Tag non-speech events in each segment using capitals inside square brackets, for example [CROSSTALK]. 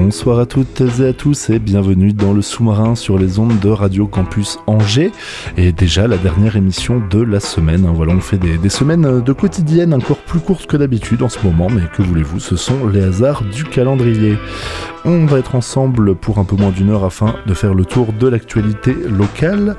Bonsoir à toutes et à tous et bienvenue dans le sous-marin sur les ondes de Radio Campus Angers et déjà la dernière émission de la semaine. Voilà, on fait des, semaines de quotidienne encore plus courtes que d'habitude en ce moment, mais que voulez-vous, ce sont les hasards du calendrier. On va être ensemble pour un peu moins d'une heure afin de faire le tour de l'actualité locale.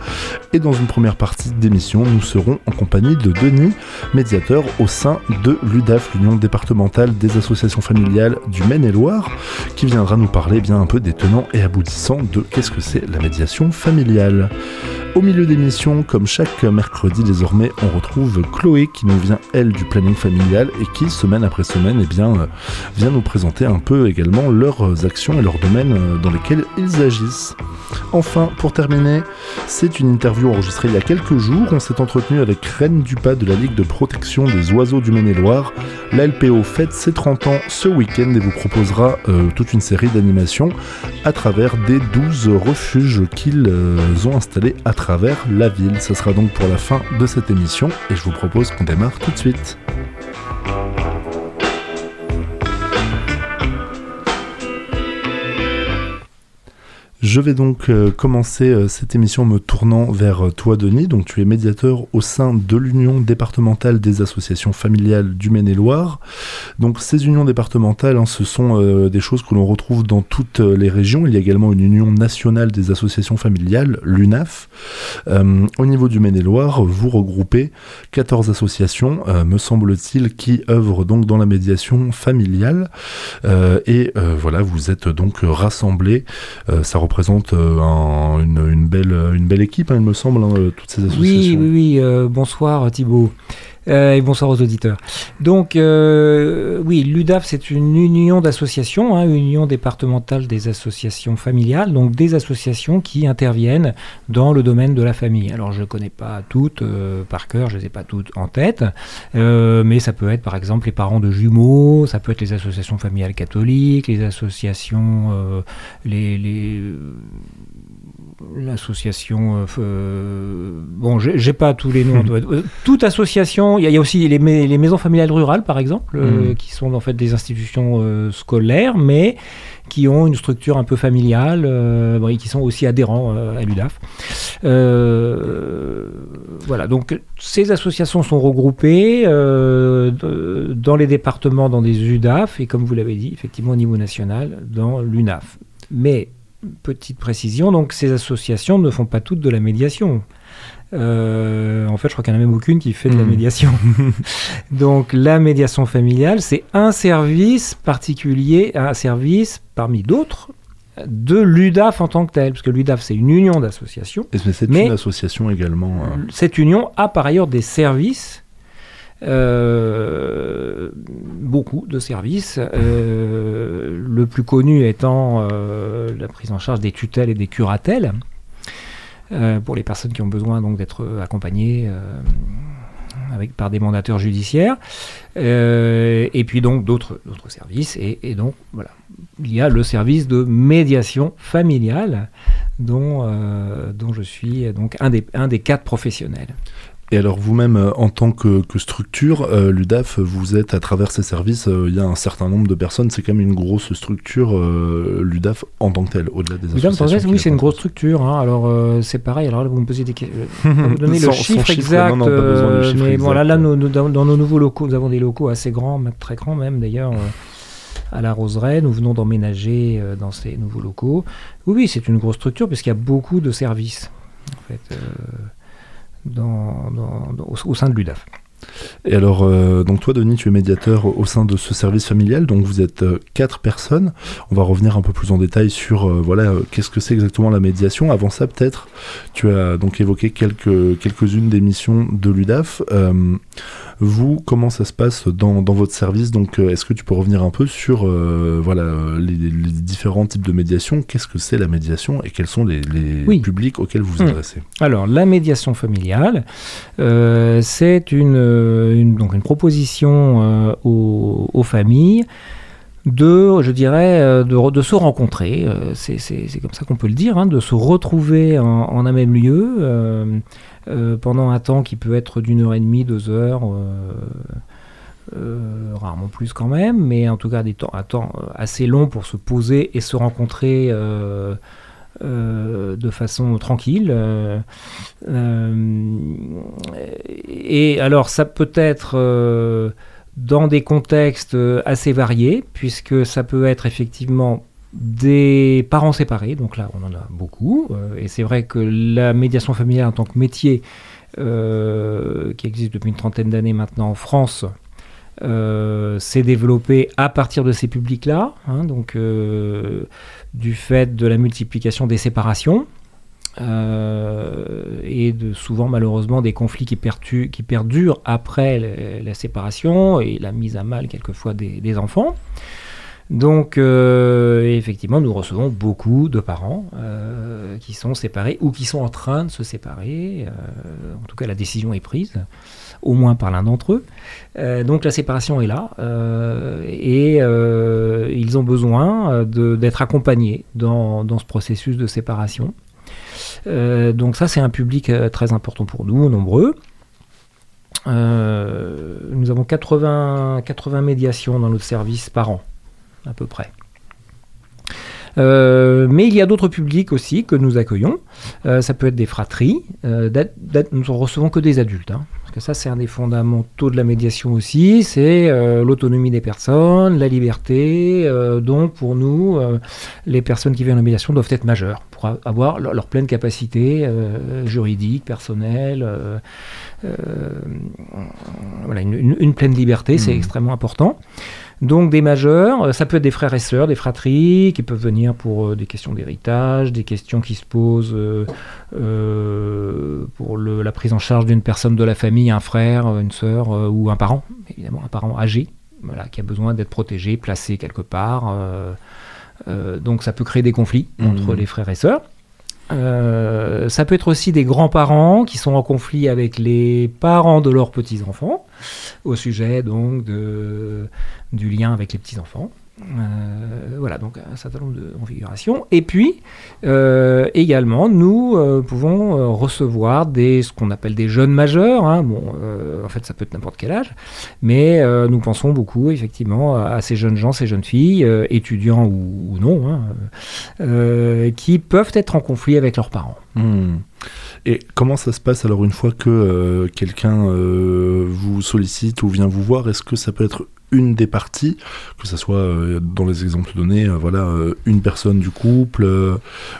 Et dans une première partie d'émission, nous serons en compagnie de Denis, médiateur au sein de l'UDAF, l'Union départementale des associations familiales du Maine-et-Loire, qui viendra nous parler bien un peu des tenants et aboutissants de qu'est-ce que c'est la médiation familiale. Au milieu d'émission, comme chaque mercredi désormais, on retrouve Chloé qui nous vient elle du planning familial et qui semaine après semaine eh bien, euh, vient nous présenter un peu également leurs actions et leurs domaines euh, dans lesquels ils agissent. Enfin, pour terminer, c'est une interview enregistrée il y a quelques jours. On s'est entretenu avec Reine Dupas de la Ligue de protection des oiseaux du Maine-et-Loire. La LPO fête ses 30 ans ce week-end et vous proposera euh, toute une série d'animations à travers des 12 refuges qu'ils ont installés à travers la ville. Ce sera donc pour la fin de cette émission et je vous propose qu'on démarre tout de suite. Je vais donc euh, commencer euh, cette émission me tournant vers euh, toi, Denis. Donc, tu es médiateur au sein de l'Union départementale des associations familiales du Maine-et-Loire. Donc, ces unions départementales, hein, ce sont des choses que l'on retrouve dans toutes les régions. Il y a également une union nationale des associations familiales, l'UNAF. au niveau du Maine-et-Loire, vous regroupez 14 associations, me semble-t-il, qui œuvrent donc dans la médiation familiale. et voilà, vous êtes donc rassemblés. ça représente euh, une, belle, une belle équipe, hein, il me semble, hein, toutes ces associations. Oui, oui, oui. Euh, bonsoir Thibault. Euh, et bonsoir aux auditeurs. Donc, euh, oui, l'UDAF, c'est une union d'associations, hein, union départementale des associations familiales, donc des associations qui interviennent dans le domaine de la famille. Alors, je ne connais pas toutes euh, par cœur, je ne les ai pas toutes en tête, mais ça peut être par exemple les parents de jumeaux, ça peut être les associations familiales catholiques, les associations, les, les l'association. Euh, euh, bon, j'ai pas tous les noms. Euh, toute association. Il y, a aussi les, les, maisons familiales rurales, par exemple, mm. qui sont en fait des institutions scolaires, mais qui ont une structure un peu familiale et qui sont aussi adhérents à l'UDAF. voilà, donc ces associations sont regroupées dans les départements, dans des UDAF, et comme vous l'avez dit, effectivement au niveau national, dans l'UNAF. Mais petite précision, donc ces associations ne font pas toutes de la médiation. Euh, en fait, je crois qu'il n'y en a même aucune qui fait de la hmm. médiation. [LAUGHS] donc la médiation familiale, c'est un service particulier, un service parmi d'autres de l'UDAF en tant que tel, parce que l'UDAF c'est une union d'associations. Mais c'est une association également. Euh. Cette union a par ailleurs des services euh, beaucoup de services, euh, le plus connu étant euh, la prise en charge des tutelles et des curatelles pour les personnes qui ont besoin donc d'être accompagnées avec, par des mandateurs judiciaires, et puis donc d'autres services, et, donc voilà, il y a le service de médiation familiale dont, dont je suis donc un des, un des quatre professionnels. Et alors vous-même, euh, en tant que, structure, euh, l'UDAF, vous êtes à travers ces services, euh, il y a un certain nombre de personnes, c'est quand même une grosse structure, l'UDAF en tant que telle, au-delà des associations. oui, c'est une grosse structure. Hein. alors c'est pareil, alors là vous me posez des questions. [LAUGHS] Vous donner le chiffre, exact. mais voilà, là, nous, dans, nos nouveaux locaux, nous avons des locaux assez grands, très grands même d'ailleurs. à la Roseraie, nous venons d'emménager dans ces nouveaux locaux. Oui, oui, c'est une grosse structure puisqu'il y a beaucoup de services. En fait, dans, au, sein de l'UDAF. Et alors, euh, donc toi, Denis, tu es médiateur au sein de ce service familial, donc vous êtes euh, quatre personnes. On va revenir un peu plus en détail sur, euh, voilà, qu'est-ce que c'est exactement la médiation. Avant ça, peut-être, tu as donc évoqué quelques, quelques-unes des missions de l'UDAF. vous, comment ça se passe dans, dans votre service? Donc, est-ce que tu peux revenir un peu sur, voilà, les, différents types de médiation? Qu'est-ce que c'est la médiation et quels sont les, les publics auxquels vous vous mmh. adressez? Alors, la médiation familiale, c'est une une, donc une proposition euh, aux, familles de, je dirais, euh, de, de se rencontrer, c'est comme ça qu'on peut le dire, hein, de se retrouver en, un même lieu pendant un temps qui peut être d'une heure et demie, deux heures, rarement plus quand même, mais en tout cas des temps, un temps assez long pour se poser et se rencontrer euh, de façon tranquille. Euh, euh, et alors ça peut être dans des contextes assez variés, puisque ça peut être effectivement des parents séparés, donc là on en a beaucoup, et c'est vrai que la médiation familiale en tant que métier, qui existe depuis une trentaine d'années maintenant en France, s'est développé à partir de ces publics-là, hein, donc du fait de la multiplication des séparations euh, et de souvent malheureusement des conflits qui, perdurent après la, séparation et la mise à mal quelquefois des, enfants. Donc euh, effectivement, nous recevons beaucoup de parents euh, qui sont séparés ou qui sont en train de se séparer. en tout cas, la décision est prise au moins par l'un d'entre eux. Euh, donc la séparation est là euh, et euh, ils ont besoin d'être accompagnés dans, ce processus de séparation. donc ça c'est un public très important pour nous, nombreux. nous avons 80, 80 médiations dans notre service par an, à peu près. Mais il y a d'autres publics aussi que nous accueillons. ça peut être des fratries. nous ne recevons que des adultes. Hein que ça c'est un des fondamentaux de la médiation aussi, c'est euh, l'autonomie des personnes, la liberté. Euh, donc pour nous, euh, les personnes qui viennent en médiation doivent être majeures pour avoir leur, pleine capacité juridique, personnelle. voilà, une, pleine liberté, c'est mmh. extrêmement important. Donc des majeurs, euh, ça peut être des frères et sœurs, des fratries, qui peuvent venir pour euh, des questions d'héritage, des questions qui se posent euh, pour la prise en charge d'une personne de la famille, un frère, une sœur ou un parent, évidemment un parent âgé, voilà, qui a besoin d'être protégé, placé quelque part. donc ça peut créer des conflits mmh. entre les frères et sœurs. Euh, ça peut être aussi des grands-parents qui sont en conflit avec les parents de leurs petits-enfants, au sujet donc de, du lien avec les petits-enfants. Euh, voilà, donc un certain nombre de configurations. Et puis, euh, également, nous euh, pouvons recevoir des, ce qu'on appelle des jeunes majeurs. Hein. Bon, en fait, ça peut être n'importe quel âge, mais nous pensons beaucoup, effectivement, à ces jeunes gens, ces jeunes filles, étudiants ou, non, hein, qui peuvent être en conflit avec leurs parents. Hmm. Et comment ça se passe alors une fois que quelqu'un vous sollicite ou vient vous voir Est-ce que ça peut être une des parties, que ce soit euh, dans les exemples donnés, euh, voilà, euh, une personne du couple,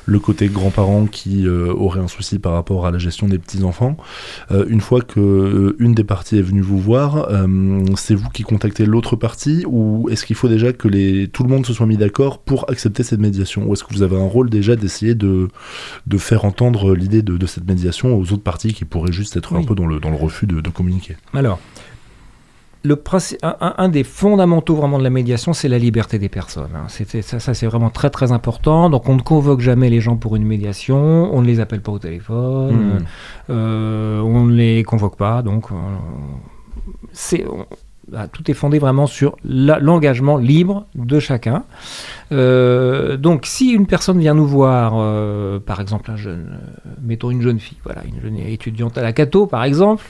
le côté grand-parent qui aurait un souci par rapport à la gestion des petits-enfants. une fois que une des parties est venue vous voir, c'est vous qui contactez l'autre partie ou est-ce qu'il faut déjà que les, tout le monde se soit mis d'accord pour accepter cette médiation? Ou est-ce que vous avez un rôle déjà d'essayer de, de faire entendre l'idée de, cette médiation aux autres parties qui pourraient juste être un peu dans le, dans le refus de, de communiquer? Alors, le un, des fondamentaux vraiment de la médiation, c'est la liberté des personnes. Hein. Ça, ça c'est vraiment très très important. Donc on ne convoque jamais les gens pour une médiation, on ne les appelle pas au téléphone, mmh. euh, on ne les convoque pas. Donc c'est bah, tout est fondé vraiment sur l'engagement libre de chacun. Euh, donc, si une personne vient nous voir, euh, par exemple, un jeune, euh, mettons une jeune fille, voilà, une jeune étudiante à la Cato, par exemple,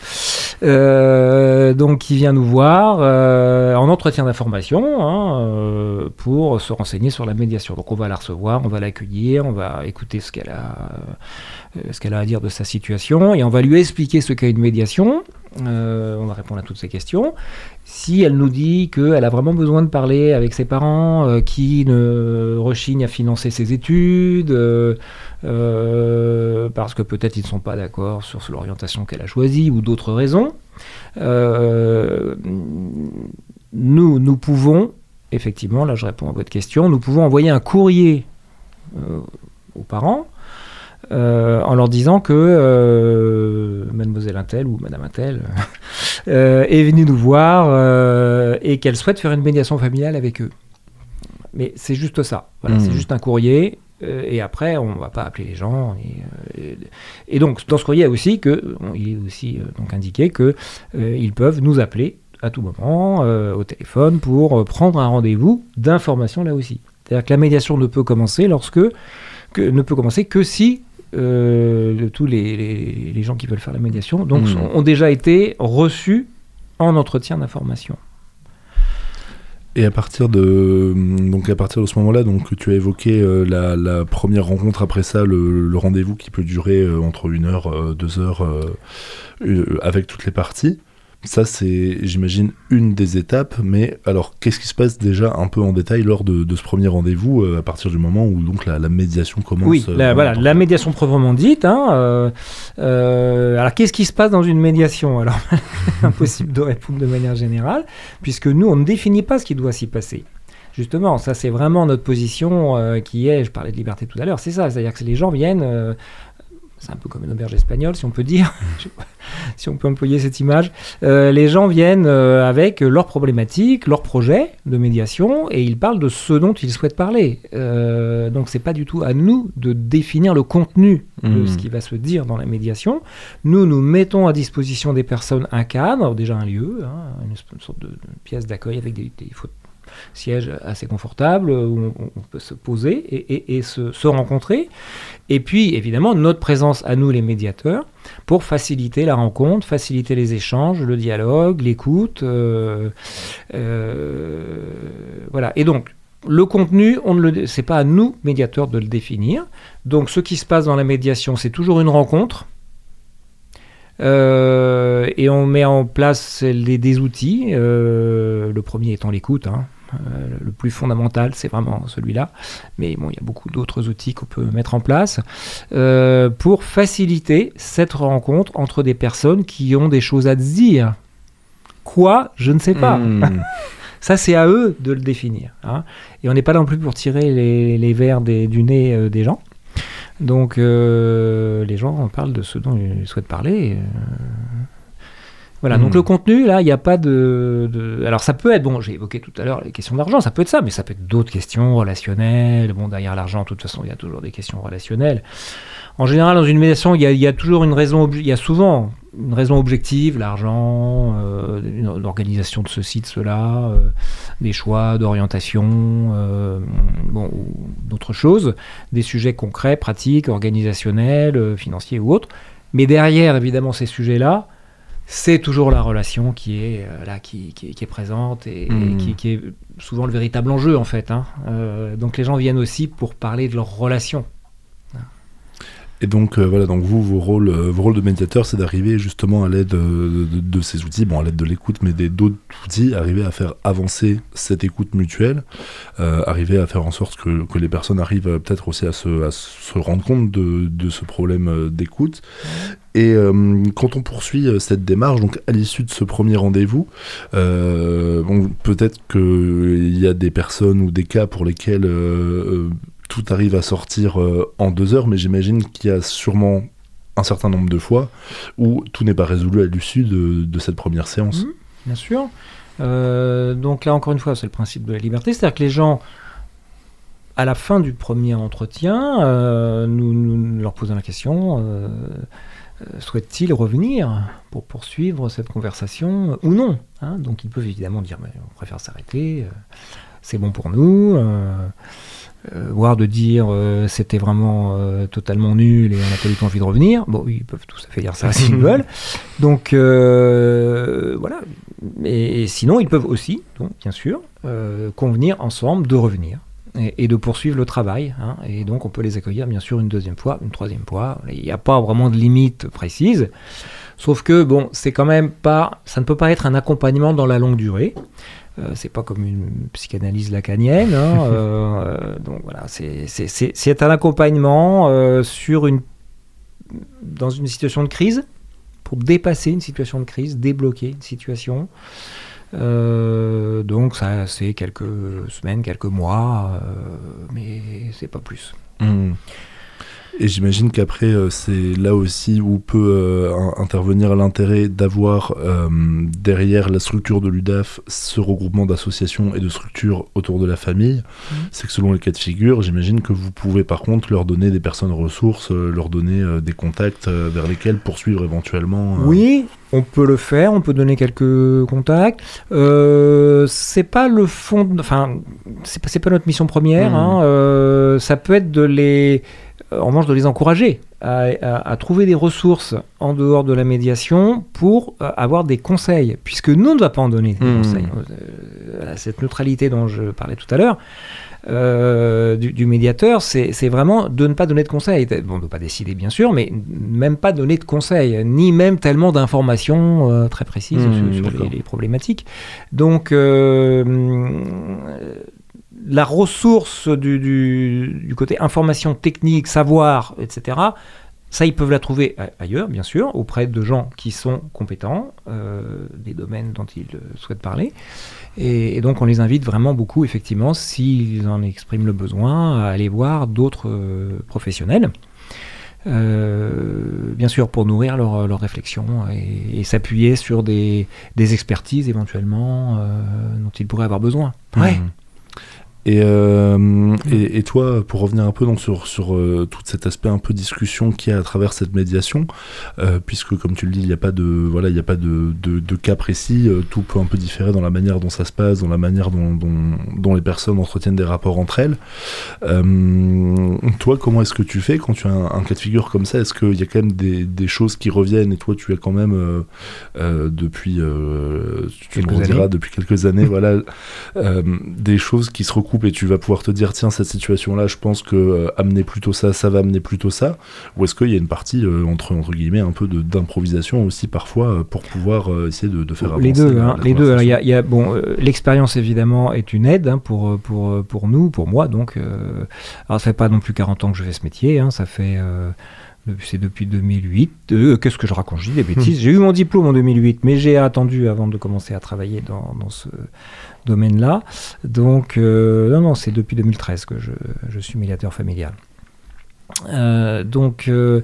donc qui vient nous voir en entretien d'information hein, pour se renseigner sur la médiation. Donc, on va la recevoir, on va l'accueillir, on va écouter ce qu'elle a, ce qu'elle a à dire de sa situation et on va lui expliquer ce qu'est une médiation. Euh, on va répondre à toutes ces questions. Si elle nous dit qu'elle a vraiment besoin de parler avec ses parents euh, qui ne rechignent à financer ses études, euh, parce que peut-être ils ne sont pas d'accord sur l'orientation qu'elle a choisie ou d'autres raisons, nous, nous pouvons, effectivement, là je réponds à votre question, nous pouvons envoyer un courrier aux parents euh, en leur disant que euh, mademoiselle Intel ou madame Intel [LAUGHS] euh, est venue nous voir et qu'elle souhaite faire une médiation familiale avec eux. Mais c'est juste ça. Voilà, C'est mmh. juste un courrier. et après, on ne va pas appeler les gens. Et, donc, dans ce courrier, il, aussi que, il est aussi donc indiqué qu'ils peuvent nous appeler à tout moment au téléphone pour prendre un rendez-vous d'information là aussi. C'est-à-dire que la médiation ne peut commencer lorsque que, ne peut commencer que si euh, tous les, les, gens qui veulent faire la médiation donc, hmm. ont déjà été reçus en entretien d'information. Et à partir de donc à partir de ce moment-là, donc tu as évoqué euh, la, première rencontre après ça, le, rendez-vous qui peut durer euh, entre une heure, deux heures, avec toutes les parties. Ça, c'est, j'imagine, une des étapes. Mais alors, qu'est-ce qui se passe déjà un peu en détail lors de, ce premier rendez-vous, euh, à partir du moment où donc la, médiation commence Oui, la, euh, voilà, la médiation proprement dite. Hein, euh, alors, qu'est-ce qui se passe dans une médiation Alors, [LAUGHS] impossible de répondre de manière générale, puisque nous, on ne définit pas ce qui doit s'y passer. Justement, ça c'est vraiment notre position qui est, je parlais de liberté tout à l'heure, c'est ça, c'est-à-dire que les gens viennent c'est un peu comme une auberge espagnole, si on peut dire, [LAUGHS] si on peut employer cette image. Euh, les gens viennent euh, avec leurs problématiques, leurs projets de médiation, et ils parlent de ce dont ils souhaitent parler. Euh, donc c'est pas du tout à nous de définir le contenu de mmh. ce qui va se dire dans la médiation. Nous, nous mettons à disposition des personnes un cadre, déjà un lieu, hein, une, sorte de, pièce d'accueil avec des, des, siège assez confortable où on, peut se poser et, se, rencontrer. Et puis, évidemment, notre présence à nous, les médiateurs, pour faciliter la rencontre, faciliter les échanges, le dialogue, l'écoute. Euh, euh, voilà. Et donc, le contenu, on ne le, c'est pas à nous, médiateurs, de le définir. Donc, ce qui se passe dans la médiation, c'est toujours une rencontre. Euh, et on met en place des outils, le premier étant l'écoute, hein. Euh, le plus fondamental, c'est vraiment celui-là. Mais bon, il y a beaucoup d'autres outils qu'on peut mettre en place euh, pour faciliter cette rencontre entre des personnes qui ont des choses à dire. Quoi? Je ne sais pas. Hmm. [LAUGHS] Ça, c'est à eux de le définir. Hein. Et on n'est pas non plus pour tirer les, les verres du nez euh, des gens. Donc, les gens parlent de ce dont ils souhaitent parler. Voilà, donc hmm. le contenu, là, il n'y a pas de, Alors ça peut être, bon, j'ai évoqué tout à l'heure les questions d'argent, ça peut être ça, mais ça peut être d'autres questions relationnelles. Bon, derrière l'argent, de toute façon, il y a toujours des questions relationnelles. En général, dans une médiation, il y a, toujours une raison, il y a souvent une raison objective, l'argent, euh, l'organisation de ceci, de cela, euh, des choix d'orientation, euh, bon, d'autres choses, des sujets concrets, pratiques, organisationnels, financiers ou autres. Mais derrière, évidemment, ces sujets-là, c'est toujours la relation qui est euh, là, qui, est présente et, hmm. qui, est souvent le véritable enjeu en fait. Hein. Euh, donc les gens viennent aussi pour parler de leur relation. Et donc euh, voilà, donc vous, vos rôles, euh, vos rôles de médiateur, c'est d'arriver justement à l'aide de, ces outils, bon à l'aide de l'écoute, mais d'autres outils, arriver à faire avancer cette écoute mutuelle, euh, arriver à faire en sorte que, que les personnes arrivent peut-être aussi à se, à se, rendre compte de, de ce problème d'écoute. Et quand on poursuit cette démarche, donc à l'issue de ce premier rendez-vous, bon, peut-être qu'il y a des personnes ou des cas pour lesquels tout arrive à sortir euh, en deux heures, mais j'imagine qu'il y a sûrement un certain nombre de fois où tout n'est pas résolu à l'issue de, cette première séance. Mmh, bien sûr. Euh, donc là, encore une fois, c'est le principe de la liberté, c'est-à-dire que les gens, à la fin du premier entretien, euh, nous, leur posons la question souhaitent-ils revenir pour poursuivre cette conversation ou non hein? Donc ils peuvent évidemment dire on préfère s'arrêter, c'est bon pour nous. Euh, voire de dire euh, c'était vraiment euh, totalement nul et on n'a pas du tout envie de revenir. Bon, ils peuvent tout à fait dire ça [LAUGHS] s'ils veulent. Donc voilà. Et, sinon, ils peuvent aussi, donc, bien sûr, convenir ensemble de revenir et, de poursuivre le travail. Hein. et donc, on peut les accueillir, bien sûr, une deuxième fois, une troisième fois. Il n'y a pas vraiment de limite précise. Sauf que bon, c'est quand même pas, ça ne peut pas être un accompagnement dans la longue durée. Euh, c'est pas comme une psychanalyse lacanienne. hein, [LAUGHS] euh, donc voilà, c'est- un accompagnement euh, sur une, dans une situation de crise pour dépasser une situation de crise, débloquer une situation. Euh, donc ça, c'est quelques semaines, quelques mois, euh, mais c'est pas plus. Hmm. Et j'imagine qu'après, euh, c'est là aussi où peut euh, in- intervenir l'intérêt d'avoir euh, derrière la structure de l'UDAF ce regroupement d'associations et de structures autour de la famille. C'est que selon les cas de figure, j'imagine que vous pouvez par contre leur donner des personnes ressources, leur donner des contacts vers lesquels poursuivre éventuellement. Oui, on peut le faire, on peut donner quelques contacts. Euh, c'est pas le fond, enfin, c'est pas, notre mission première. Mhm. hein, euh, ça peut être de les, en revanche, de les encourager à, à- à trouver des ressources en dehors de la médiation pour euh, avoir des conseils, puisque nous on ne va pas en donner des Mhm. conseils. Euh, cette neutralité dont je parlais tout à l'heure. euh, du, du médiateur, c'est vraiment de ne pas donner de conseils. Bon, on ne pas décider, bien sûr, mais même pas donner de conseils, ni même tellement d'informations euh, très précises Mmh, sur, les, les problématiques. Donc, euh, la ressource du, du- du côté information technique, savoir, etc., ça, ils peuvent la trouver ailleurs, bien sûr, auprès de gens qui sont compétents, euh, des domaines dont ils euh, souhaitent parler. Et, et donc, on les invite vraiment beaucoup, effectivement, s'ils en expriment le besoin, à aller voir d'autres euh, professionnels. Euh, bien sûr, pour nourrir leur, leur réflexion et, et s'appuyer sur des, des expertises éventuellement dont ils pourraient avoir besoin. Ouais. Mhm. Et, euh, et, et toi, pour revenir un peu donc sur, sur euh, tout cet aspect un peu discussion qu'il y a à travers cette médiation, euh, puisque comme tu le dis, il n'y a pas de voilà, il a pas de, de, de cas précis, tout peut un peu différer dans la manière dont ça se passe, dans la manière dont, dont, dont les personnes entretiennent des rapports entre elles. Toi, comment est-ce que tu fais quand tu as un, un cas de figure comme ça? Est-ce qu'il y a quand même des, des choses qui reviennent? Et toi, tu as quand même depuis, tu Quelques me années. depuis quelques années, [LAUGHS] voilà, des choses qui se recoupent et tu vas pouvoir te dire tiens cette situation là je pense que euh, amener plutôt ça ça va amener plutôt ça ou est-ce qu'il y a une partie euh, entre entre guillemets un peu de- d'improvisation aussi parfois euh, pour pouvoir essayer de, de faire avancer les deux, la- hein, la les deux. Il y a, conversation il y a- bon, l'expérience évidemment est une aide hein, pour pour pour nous, pour moi. Donc, alors ça fait pas non plus 40 ans que je fais ce métier. hein, ça fait depuis- c'est depuis 2008. Euh, Qu'est-ce que je raconte? Je dis des bêtises. J'ai eu mon diplôme en 2008, mais j'ai attendu avant de commencer à travailler dans, dans ce domaine-là. Donc, euh, non, non, c'est depuis 2013 que je, je suis médiateur familial. Euh, donc, euh,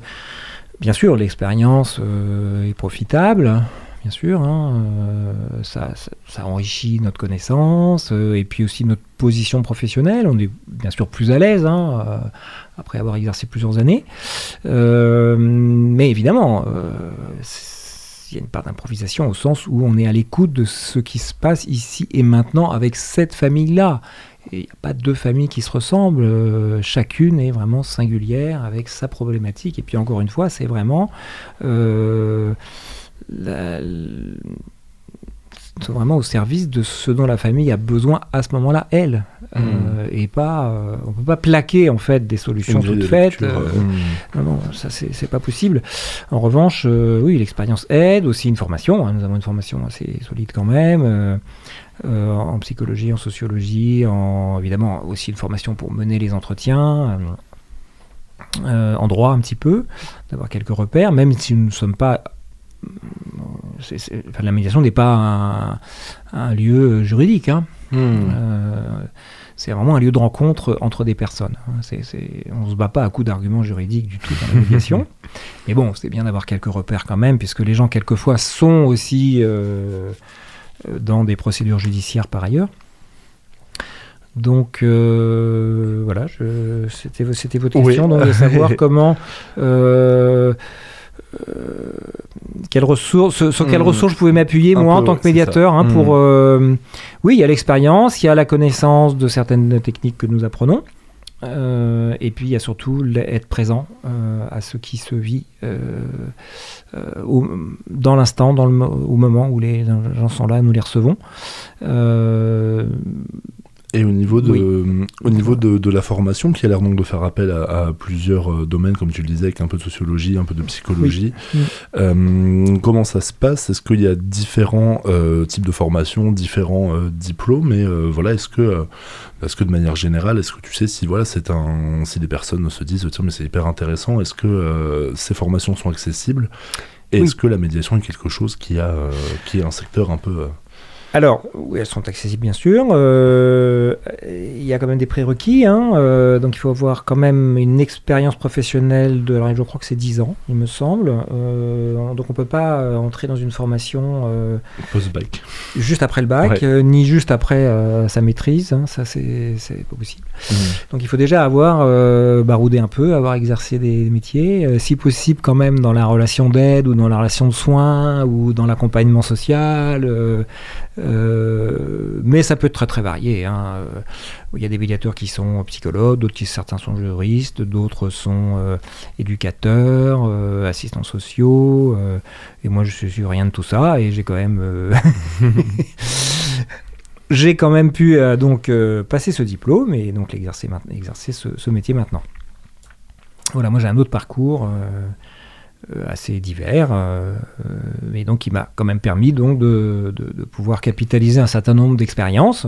bien sûr, l'expérience est profitable bien sûr. hein, ça, ça, enrichit notre connaissance et puis aussi notre position professionnelle. On est bien sûr plus à l'aise hein, après avoir exercé plusieurs années. Mais évidemment, il y a une part d'improvisation au sens où on est à l'écoute de ce qui se passe ici et maintenant avec cette famille-là. Il n'y a pas deux familles qui se ressemblent, euh, chacune est vraiment singulière avec sa problématique. Et puis encore une fois, c'est vraiment euh, vraiment au service de ce dont la famille a besoin à ce moment-là, elle. Euh, et pas, euh, on peut pas plaquer en fait des solutions toutes de faites. euh, euh, non, non, ça c'est pas possible. En revanche, euh, oui, l'expérience aide, aussi une formation. hein, nous avons une formation assez solide quand même, en psychologie, en sociologie, en évidemment aussi une formation pour mener les entretiens, en droit un petit peu, d'avoir quelques repères, même si nous ne sommes pas. Enfin, la médiation n'est pas un, un lieu juridique. hein. hmm. Euh, c'est vraiment un lieu de rencontre entre des personnes. hein. On ne se bat pas à coups d'arguments juridiques du tout dans la [LAUGHS] médiation. Mais bon, c'est bien d'avoir quelques repères quand même, puisque les gens, quelquefois, sont aussi euh, euh, dans des procédures judiciaires par ailleurs. Donc euh, voilà, c'était, votre Oui. question, donc de savoir [LAUGHS] comment. Euh, quelles ressources, sur quelles Hmm. ressources je pouvais m'appuyer moi en tant que médiateur hein, Hmm. pour euh, oui il y a l'expérience il y a la connaissance de certaines techniques que nous apprenons euh, et puis il y a surtout être présent euh, à ce qui se vit au- dans l'instant dans le au moment où les gens sont là nous les recevons Et au niveau de, au niveau de, de, la formation, qui a l'air donc de faire appel à, plusieurs euh, domaines, comme tu le disais, avec un peu de sociologie, un peu de psychologie, euh, comment ça se passe? Est-ce qu'il y a différents euh, types de formations, différents diplômes? Et voilà, est-ce que, est-ce que de manière générale, est-ce que tu sais si voilà, c'est un, si des personnes se disent tiens mais c'est hyper intéressant, est-ce que ces formations sont accessibles? Et est-ce que la médiation est quelque chose qui a, qui est un secteur un peu alors, oui, elles sont accessibles bien sûr. Euh, il y a quand même des prérequis. Hein, euh, donc il faut avoir quand même une expérience professionnelle de, alors je crois que c'est 10 ans, il me semble. Euh, donc on ne peut pas entrer dans une formation post-bac. Juste après le bac, ni juste après sa maîtrise. Hein, ça, c'est pas possible. Mmh. Donc il faut déjà avoir baroudé un peu, avoir exercé des métiers. si possible, quand même dans la relation d'aide ou dans la relation de soins ou dans l'accompagnement social euh, mais ça peut être très très varié. Hein. Il y a des médiateurs qui sont psychologues, d'autres qui certains sont juristes, d'autres sont euh, éducateurs, euh, assistants sociaux. et moi, je suis rien de tout ça. Et j'ai quand même [LAUGHS] j'ai quand même pu donc passer ce diplôme et donc exercer, exercer ce, métier maintenant. Voilà, moi j'ai un autre parcours. Assez divers, euh, euh, mais donc qui m'a quand même permis donc de, pouvoir capitaliser un certain nombre d'expériences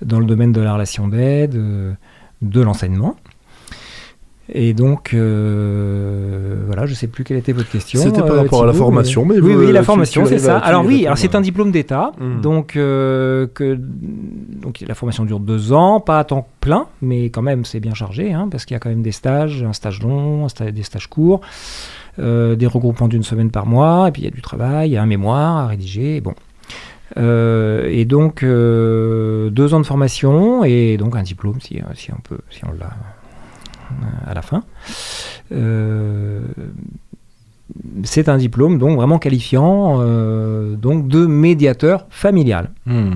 dans le domaine de la relation d'aide, de l'enseignement. Et donc, voilà, je ne sais plus quelle était votre question. C'était par rapport à la formation, mais, oui, oui, la formation, c'est ça. Alors oui, alors c'est un diplôme d'État, hmm. donc que donc la formation dure deux ans, pas à temps plein, mais quand même c'est bien chargé, hein, parce qu'il y a quand même des stages, un stage long, des stages courts. Euh, des regroupements d'une semaine par mois, et puis il y a du travail, il y a un mémoire à rédiger, bon. Euh, et donc euh, deux ans de formation et donc un diplôme si, si on peut, si on l'a à la fin. c'est un diplôme donc vraiment qualifiant donc de médiateur familial. Hmm.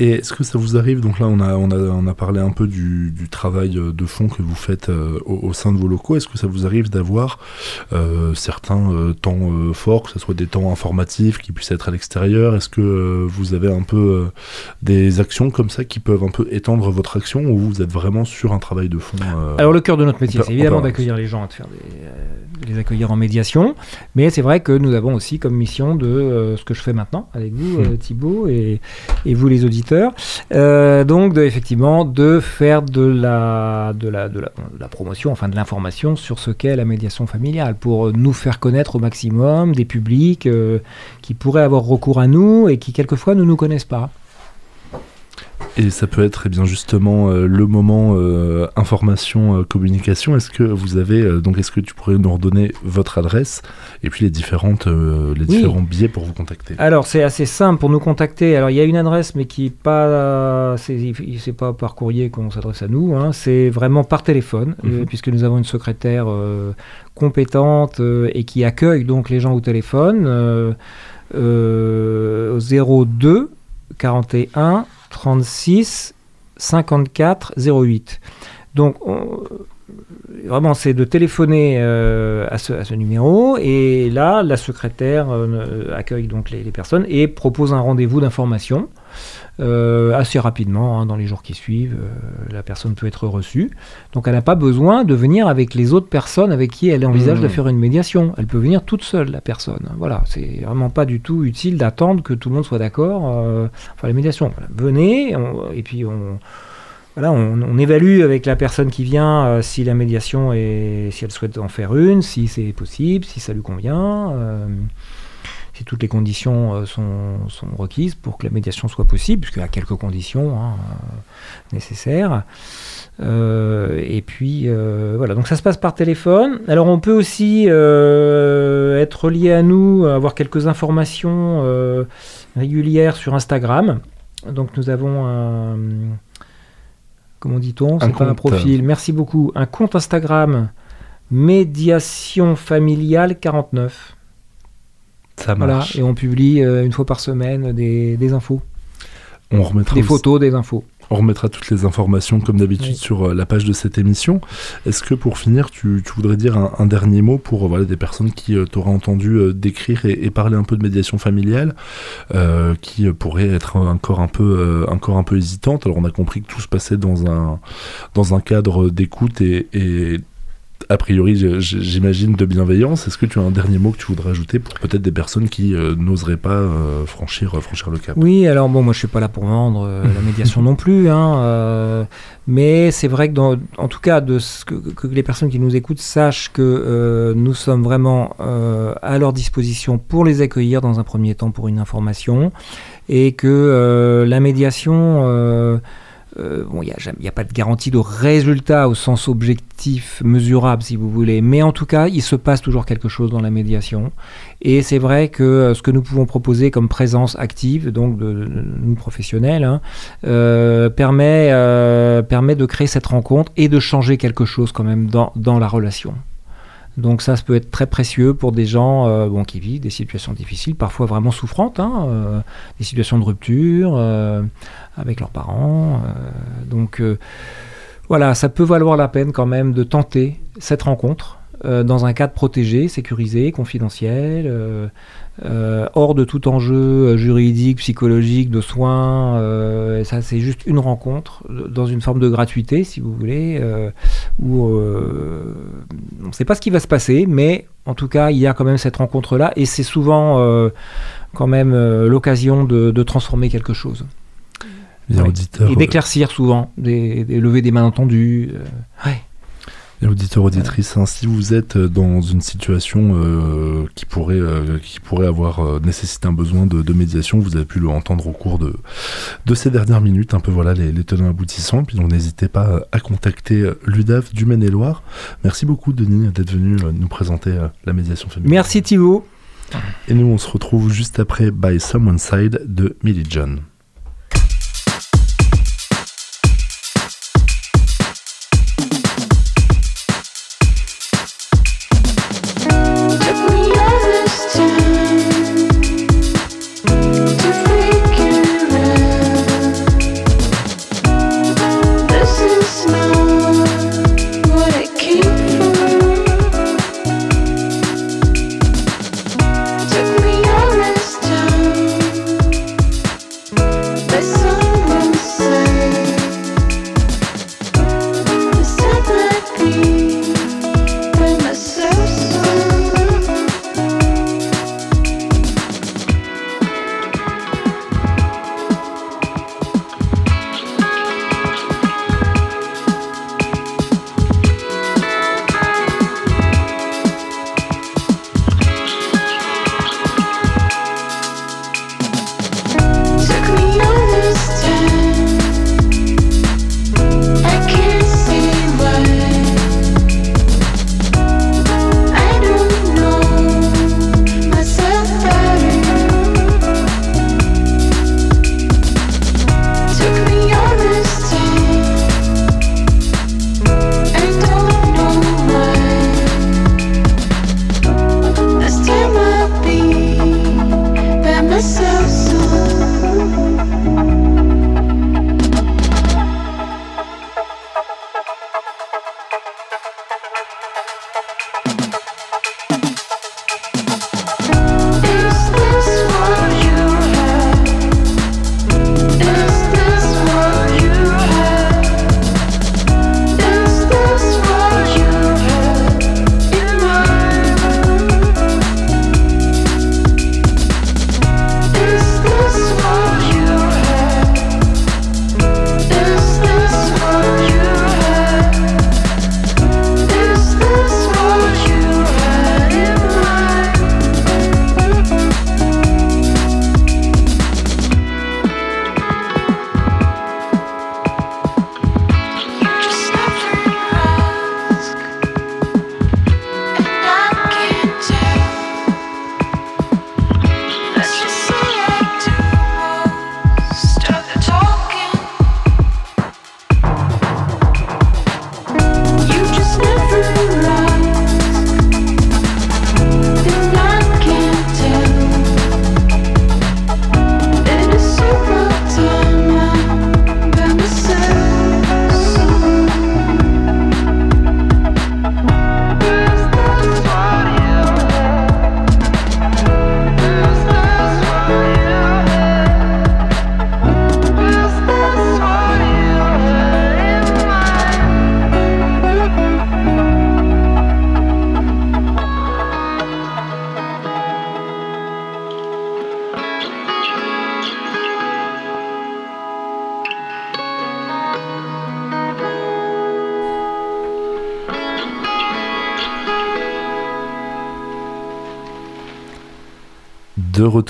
Et est-ce que ça vous arrive, donc là on a, on a, on a parlé un peu du, du travail euh, de fond que vous faites euh, au, sein de vos locaux, est-ce que ça vous arrive d'avoir euh, certains euh, temps forts, que ce soit des temps informatifs qui puissent être à l'extérieur? Est-ce que vous avez un peu des actions comme ça qui peuvent un peu étendre votre action ou vous êtes vraiment sur un travail de fond Alors le cœur de notre métier, c'est évidemment d'accueillir les gens, de faire des, les accueillir en médiation, mais c'est vrai que nous avons aussi comme mission de ce que je fais maintenant avec vous, hmm. Thibault, et, et vous les auditeurs, euh, donc, effectivement, de faire de la, promotion, enfin de l'information sur ce qu'est la médiation familiale, pour nous faire connaître au maximum des publics euh, qui pourraient avoir recours à nous et qui, quelquefois, ne nous connaissent pas. Et ça peut être eh bien justement euh, le moment euh, information euh, communication. Est-ce que vous avez donc est-ce que tu pourrais nous redonner votre adresse et puis les différentes les différents biais pour vous contacter? Alors c'est assez simple pour nous contacter. Alors il y a une adresse mais qui est pas c'est pas par courrier qu'on s'adresse à nous. Hein. c'est vraiment par téléphone mhm. puisque nous avons une secrétaire compétente et qui accueille donc les gens au téléphone. 02 41 36 54 08. Donc, vraiment, c'est de téléphoner euh, à, ce, numéro et là, la secrétaire euh, accueille donc les, personnes et propose un rendez-vous d'information. Euh, assez rapidement, hein, dans les jours qui suivent, la personne peut être reçue. Donc elle n'a pas besoin de venir avec les autres personnes avec qui elle envisage de mmh. faire une médiation. Elle peut venir toute seule, la personne. Voilà, c'est vraiment pas du tout utile d'attendre que tout le monde soit d'accord. enfin, la médiation, venez, et puis on, on, évalue avec la personne qui vient euh, si la médiation est, si elle souhaite en faire une, si c'est possible, si ça lui convient, euh, si toutes les conditions euh, sont, requises pour que la médiation soit possible, puisqu'il y a quelques conditions hein, nécessaires. et puis voilà, donc ça se passe par téléphone. Alors on peut aussi être lié à nous, avoir quelques informations régulières sur Instagram. Donc nous avons un comment dit-on? C'est pas un profil. Merci beaucoup. Un compte Instagram médiation familiale 49. Ça marche. et on publie euh, une fois par semaine des, infos. On remettra des photos, des infos. On remettra toutes les informations comme d'habitude Oui. sur euh, la page de cette émission. Est-ce que pour finir, tu, tu voudrais dire un, un dernier mot pour euh, voilà, des personnes qui euh, t'auraient entendu euh, décrire et, et parler un peu de médiation familiale, euh, qui euh, pourraient être encore un, peu, euh, encore un peu hésitantes? Alors on a compris que tout se passait dans un, dans un cadre d'écoute et, et a priori, j'imagine, de bienveillance. Est-ce que tu as un dernier mot que tu voudrais ajouter pour peut-être des personnes qui euh, n'oseraient pas euh, franchir, euh, franchir le cap? Oui, alors bon, moi je suis pas là pour vendre euh, la médiation [LAUGHS] non plus, hein, mais c'est vrai que dans, en tout cas, de ce que, que les personnes qui nous écoutent sachent que nous sommes vraiment à leur disposition pour les accueillir dans un premier temps pour une information, et que la médiation, euh, euh, il n'y a, il pas de garantie de résultat au sens objectif, mesurable si vous voulez, mais en tout cas, il se passe toujours quelque chose dans la médiation. Et c'est vrai que euh, ce que nous pouvons proposer comme présence active, donc de, nous professionnels, hein, euh, permet, permet de créer cette rencontre et de changer quelque chose quand même dans, dans la relation. Donc ça, ça peut être très précieux pour des gens euh, qui vivent des situations difficiles, parfois vraiment souffrantes, hein, euh, des situations de rupture euh, avec leurs parents. donc voilà, ça peut valoir la peine quand même de tenter cette rencontre euh, dans un cadre protégé, sécurisé, confidentiel, euh, euh, hors de tout enjeu juridique, psychologique, de soins. ça, c'est juste une rencontre dans une forme de gratuité, si vous voulez, où on ne sait pas ce qui va se passer, mais en tout cas, il y a quand même cette rencontre-là, et c'est souvent quand même l'occasion de, de transformer quelque chose. Bien, Oui. auditeur, Et d'éclaircir souvent, des, des lever des malentendus. euh, ouais. Et auditeur, auditrice, hein, si vous êtes dans une situation euh, qui, pourrait, euh, qui pourrait avoir euh, nécessité un besoin de, de médiation, vous avez pu le entendre au cours de, de ces dernières minutes, un peu voilà les, les tenants aboutissants. Puis donc n'hésitez pas à contacter euh, l'UDAF du Maine-et-Loire. Merci beaucoup Denis d'être venu euh, nous présenter euh, la médiation féminine. Merci Thibaut. Et nous on se retrouve juste après By Someone's Side de Millie John.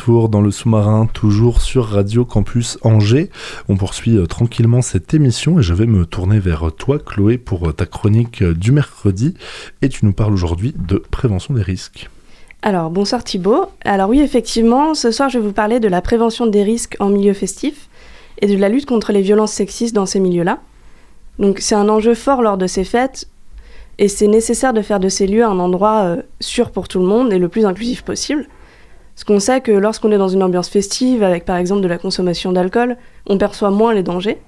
Dans le sous-marin, toujours sur Radio Campus Angers. On poursuit euh, tranquillement cette émission et je vais me tourner vers toi, Chloé, pour euh, ta chronique euh, du mercredi. Et tu nous parles aujourd'hui de prévention des risques. Alors, bonsoir Thibaut. Alors oui, effectivement, ce soir, je vais vous parler de la prévention des risques en milieu festif et de la lutte contre les violences sexistes dans ces milieux-là. Donc, c'est un enjeu fort lors de ces fêtes et c'est nécessaire de faire de ces lieux un endroit euh, sûr pour tout le monde et le plus inclusif possible. Parce qu'on sait que lorsqu'on est dans une ambiance festive, avec par exemple de la consommation d'alcool, on perçoit moins les dangers.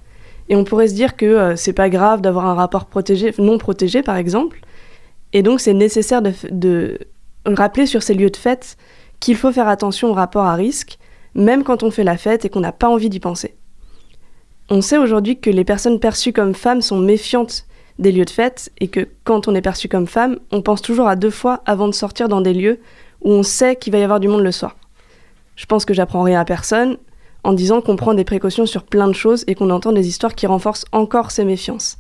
Et on pourrait se dire que euh, c'est pas grave d'avoir un rapport non protégé par exemple. Et donc c'est nécessaire de rappeler sur ces lieux de fête qu'il faut faire attention au rapport à risque, même quand on fait la fête et qu'on n'a pas envie d'y penser. On sait aujourd'hui que les personnes perçues comme femmes sont méfiantes des lieux de fête et que quand on est perçu comme femme, on pense toujours à deux fois avant de sortir dans des lieux où on sait qu'il va y avoir du monde le soir. Je pense que j'apprends rien à personne en disant qu'on prend des précautions sur plein de choses et qu'on entend des histoires qui renforcent encore ces méfiances.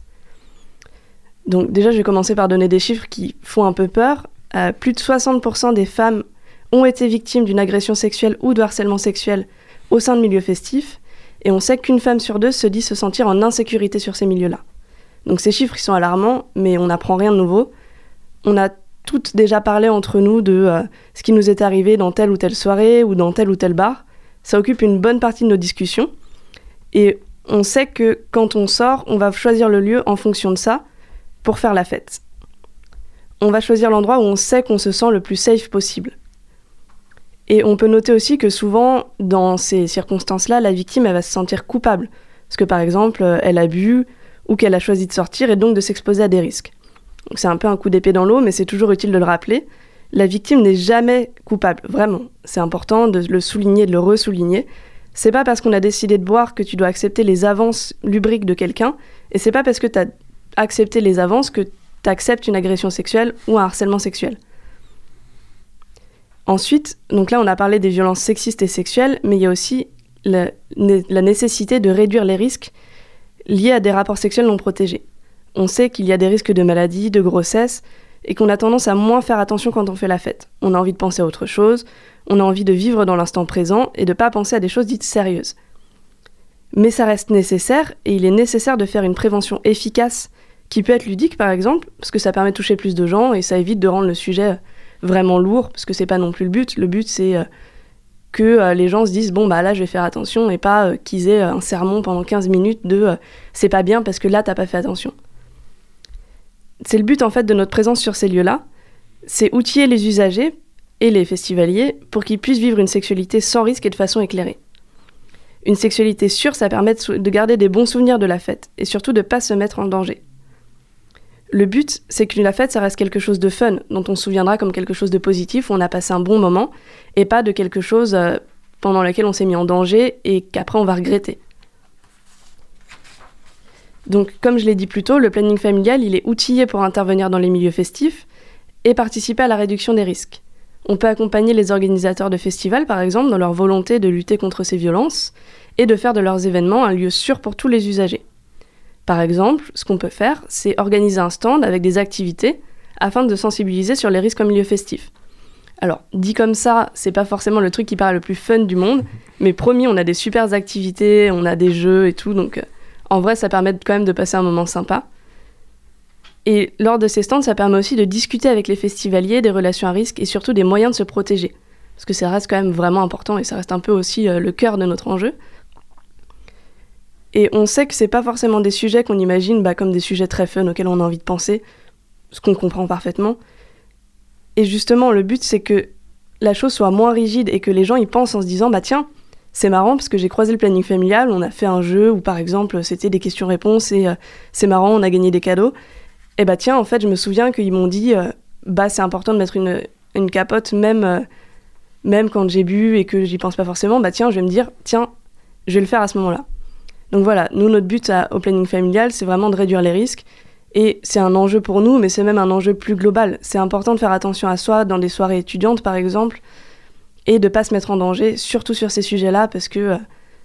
Donc déjà, je vais commencer par donner des chiffres qui font un peu peur. Euh, plus de 60% des femmes ont été victimes d'une agression sexuelle ou de harcèlement sexuel au sein de milieux festifs, et on sait qu'une femme sur deux se dit se sentir en insécurité sur ces milieux-là. Donc ces chiffres, ils sont alarmants, mais on n'apprend rien de nouveau. On a toutes déjà parlé entre nous de euh, ce qui nous est arrivé dans telle ou telle soirée ou dans tel ou tel bar. Ça occupe une bonne partie de nos discussions. Et on sait que quand on sort, on va choisir le lieu en fonction de ça pour faire la fête. On va choisir l'endroit où on sait qu'on se sent le plus safe possible. Et on peut noter aussi que souvent, dans ces circonstances-là, la victime, elle va se sentir coupable. Parce que par exemple, euh, elle a bu ou qu'elle a choisi de sortir et donc de s'exposer à des risques. C'est un peu un coup d'épée dans l'eau, mais c'est toujours utile de le rappeler. La victime n'est jamais coupable, vraiment. C'est important de le souligner, de le ressouligner. C'est pas parce qu'on a décidé de boire que tu dois accepter les avances lubriques de quelqu'un, et c'est pas parce que tu as accepté les avances que tu acceptes une agression sexuelle ou un harcèlement sexuel. Ensuite, donc là on a parlé des violences sexistes et sexuelles, mais il y a aussi la nécessité de réduire les risques liés à des rapports sexuels non protégés. On sait qu'il y a des risques de maladie, de grossesse, et qu'on a tendance à moins faire attention quand on fait la fête. On a envie de penser à autre chose, on a envie de vivre dans l'instant présent et de pas penser à des choses dites sérieuses. Mais ça reste nécessaire, et il est nécessaire de faire une prévention efficace qui peut être ludique par exemple, parce que ça permet de toucher plus de gens et ça évite de rendre le sujet vraiment lourd, parce que c'est pas non plus le but. Le but c'est euh, que euh, les gens se disent bon bah là je vais faire attention et pas euh, qu'ils aient un sermon pendant 15 minutes de c'est pas bien parce que là t'as pas fait attention. C'est le but en fait de notre présence sur ces lieux-là, c'est outiller les usagers et les festivaliers pour qu'ils puissent vivre une sexualité sans risque et de façon éclairée. Une sexualité sûre, ça permet de, garder des bons souvenirs de la fête et surtout de pas se mettre en danger. Le but, c'est que la fête, ça reste quelque chose de fun, dont on se souviendra comme quelque chose de positif, où on a passé un bon moment, et pas de quelque chose euh, pendant lequel on s'est mis en danger et qu'après on va regretter. Donc, comme je l'ai dit plus tôt, le planning familial, il est outillé pour intervenir dans les milieux festifs et participer à la réduction des risques. On peut accompagner les organisateurs de festivals, par exemple, dans leur volonté de lutter contre ces violences et de faire de leurs événements un lieu sûr pour tous les usagers. Par exemple, ce qu'on peut faire, c'est organiser un stand avec des activités afin de sensibiliser sur les risques en milieu festif. Alors, dit comme ça, c'est pas forcément le truc qui paraît le plus fun du monde, mais promis, on a des super activités, on a des jeux et tout, donc euh, en vrai, ça permet quand même de passer un moment sympa. Et lors de ces stands, ça permet aussi de discuter avec les festivaliers des relations à risque et surtout des moyens de se protéger. Parce que ça reste quand même vraiment important et ça reste un peu aussi euh, le cœur de notre enjeu. Et on sait que c'est pas forcément des sujets qu'on imagine bah, comme des sujets très fun auxquels on a envie de penser, ce qu'on comprend parfaitement. Et justement, le but c'est que la chose soit moins rigide et que les gens y pensent en se disant bah tiens, c'est marrant parce que j'ai croisé le planning familial, on a fait un jeu où par exemple c'était des questions-réponses et euh, c'est marrant, on a gagné des cadeaux. Et bah tiens, en fait, je me souviens qu'ils m'ont dit euh, bah c'est important de mettre une, une capote même, euh, même quand j'ai bu et que j'y pense pas forcément. Bah tiens, je vais me dire tiens, je vais le faire à ce moment-là. Donc voilà, nous, notre but à- au planning familial, c'est vraiment de réduire les risques. Et c'est un enjeu pour nous, mais c'est même un enjeu plus global. C'est important de faire attention à soi dans des soirées étudiantes, par exemple, et de pas se mettre en danger, surtout sur ces sujets-là, parce que euh,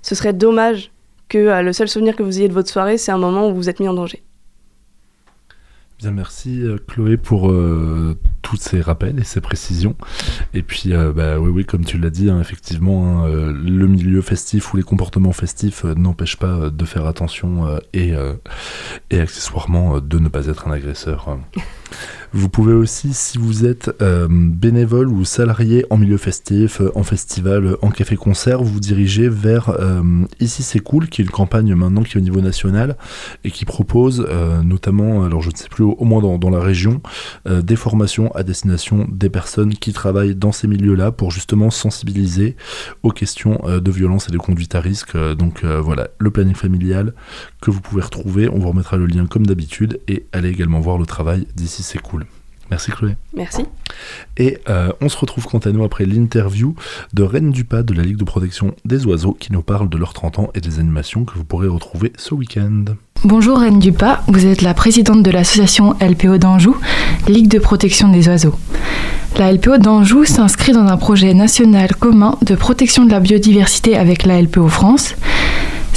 ce serait dommage que euh, le seul souvenir que vous ayez de votre soirée, c'est un moment où vous êtes mis en danger. Bien, merci euh, Chloé pour tous ces rappels et ces précisions. Et puis, euh, bah, oui, oui, comme tu l'as dit, hein, effectivement, hein, euh, le milieu festif ou les comportements festifs euh, n'empêchent pas euh, de faire attention et, et accessoirement de ne pas être un agresseur. [LAUGHS] Vous pouvez aussi, si vous êtes bénévole ou salarié en milieu festif, en festival, en café-concert, vous vous dirigez vers euh, Ici c'est cool, qui est une campagne maintenant qui est au niveau national et qui propose notamment, alors je ne sais plus, au, moins dans, dans la région, des formations à destination des personnes qui travaillent dans ces milieux-là pour justement sensibiliser aux questions euh, de violence et de conduite à risque. Euh, donc euh, voilà, le planning familial que vous pouvez retrouver, on vous remettra le lien comme d'habitude et allez également voir le travail d'ici c'est cool. Merci Chloé. Merci. Et euh, on se retrouve quant à nous après l'interview de Reine Dupas de la Ligue de protection des oiseaux qui nous parle de leurs 30 ans et des animations que vous pourrez retrouver ce week-end. Bonjour Reine Dupas, vous êtes la présidente de l'association LPO d'Anjou, Ligue de protection des oiseaux. La LPO d'Anjou s'inscrit dans un projet national commun de protection de la biodiversité avec la LPO France.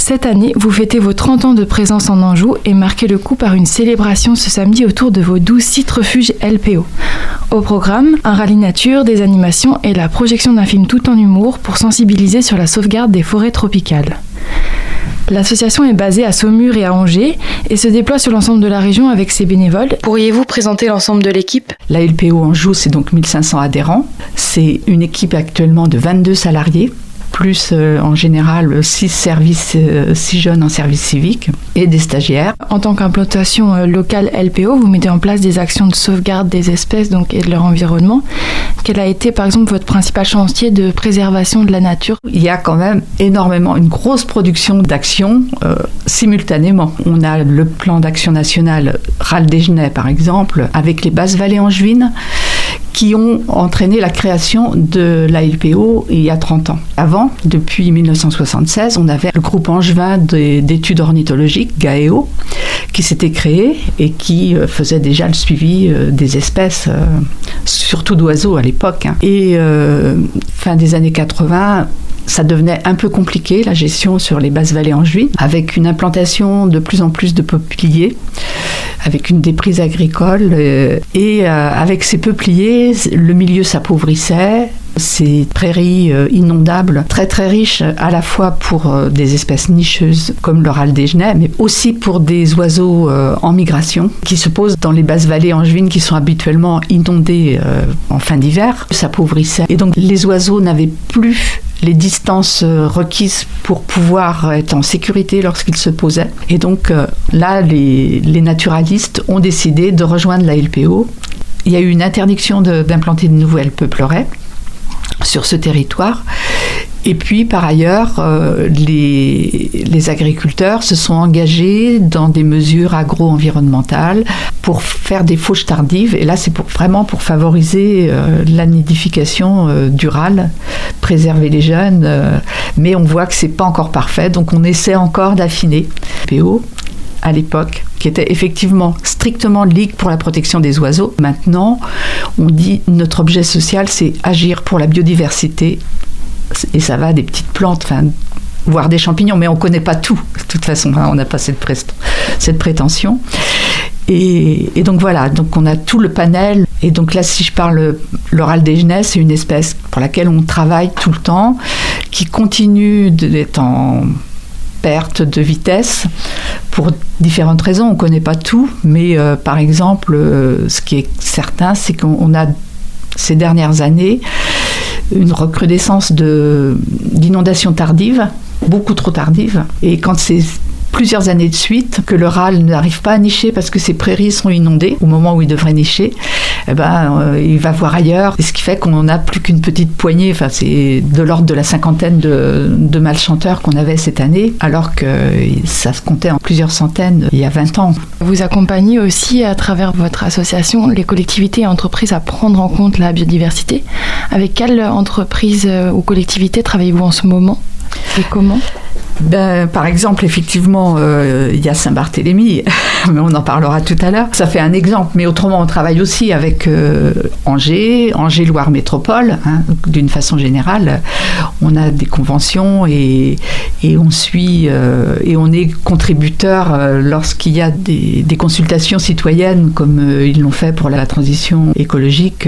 Cette année, vous fêtez vos 30 ans de présence en Anjou et marquez le coup par une célébration ce samedi autour de vos 12 sites refuges LPO. Au programme, un rallye nature, des animations et la projection d'un film tout en humour pour sensibiliser sur la sauvegarde des forêts tropicales. L'association est basée à Saumur et à Angers et se déploie sur l'ensemble de la région avec ses bénévoles. Pourriez-vous présenter l'ensemble de l'équipe? La LPO Anjou, c'est donc 1500 adhérents. C'est une équipe actuellement de 22 salariés, plus euh, en général 6 services, 6 jeunes en service civique et des stagiaires. En tant qu'implantation euh, locale LPO, vous mettez en place des actions de sauvegarde des espèces donc, et de leur environnement. Quel a été par exemple votre principal chantier de préservation de la nature? Il y a quand même énormément, une grosse production d'actions euh, simultanément. On a le plan d'action national Ral des Genêts par exemple, avec les basses vallées angevines qui ont entraîné la création de la LPO il y a 30 ans. Avant, depuis 1976, on avait le groupe angevin des- d'études ornithologiques, GAEO, qui s'était créé et qui euh, faisait déjà le suivi euh, des espèces, euh, surtout d'oiseaux à l'époque. hein. Et fin des années 80, ça devenait un peu compliqué la gestion sur les basses vallées angevines, avec une implantation de plus en plus de peupliers, avec une déprise agricole. euh, et euh, avec ces peupliers, le milieu s'appauvrissait. Ces prairies euh, inondables, très très riches à la fois pour des espèces nicheuses comme le râle des genêts, mais aussi pour des oiseaux en migration qui se posent dans les basses vallées angevines qui sont habituellement inondées en fin d'hiver, s'appauvrissait. Et donc les oiseaux n'avaient plus les distances euh, requises pour pouvoir être en sécurité lorsqu'ils se posaient. Et donc euh, là, les, naturalistes ont décidé de rejoindre la LPO. Il y a eu une interdiction d'implanter de nouvelles peupleraies sur ce territoire. Et puis, par ailleurs, euh, les, les agriculteurs se sont engagés dans des mesures agro-environnementales pour faire des fauches tardives. Et là, c'est pour, vraiment pour favoriser euh, la nidification euh, préserver les jeunes. euh, mais on voit que c'est pas encore parfait, donc on essaie encore d'affiner. PO, à l'époque, qui était effectivement strictement ligue pour la protection des oiseaux. Maintenant, on dit notre objet social, c'est agir pour la biodiversité. Et ça va des petites plantes, voire des champignons, mais on ne connaît pas tout, de toute façon, hein, on n'a pas cette, prétention. Et, donc voilà, donc on a tout le panel. Et donc là, si je parle l'oral des genêts, c'est une espèce pour laquelle on travaille tout le temps, qui continue d'être en perte de vitesse pour différentes raisons. On ne connaît pas tout, mais euh, par exemple, euh, ce qui est certain, c'est qu'on on a ces dernières années une recrudescence de- d'inondations tardives, beaucoup trop tardives. Et quand c'est plusieurs années de suite que le râle n'arrive pas à nicher parce que ses prairies sont inondées au moment où il devrait nicher, eh ben, euh, il va voir ailleurs. Ce qui fait qu'on n'a plus qu'une petite poignée, enfin, c'est de l'ordre de la cinquantaine de, de malchanteurs qu'on avait cette année, alors que ça se comptait en plusieurs centaines il y a 20 ans. Vous accompagnez aussi à travers votre association les collectivités et entreprises à prendre en compte la biodiversité. Avec quelle entreprise euh, ou collectivité travaillez-vous en ce moment? Et comment? Ben, par exemple, effectivement, euh, il y a Saint-Barthélemy, [LAUGHS] mais on en parlera tout à l'heure. Ça fait un exemple, mais autrement, on travaille aussi avec euh, Angers, Angers-Loire Métropole, hein, d'une façon générale. On a des conventions et, et on suit euh, et on est contributeur lorsqu'il y a des, consultations citoyennes, comme ils l'ont fait pour la transition écologique.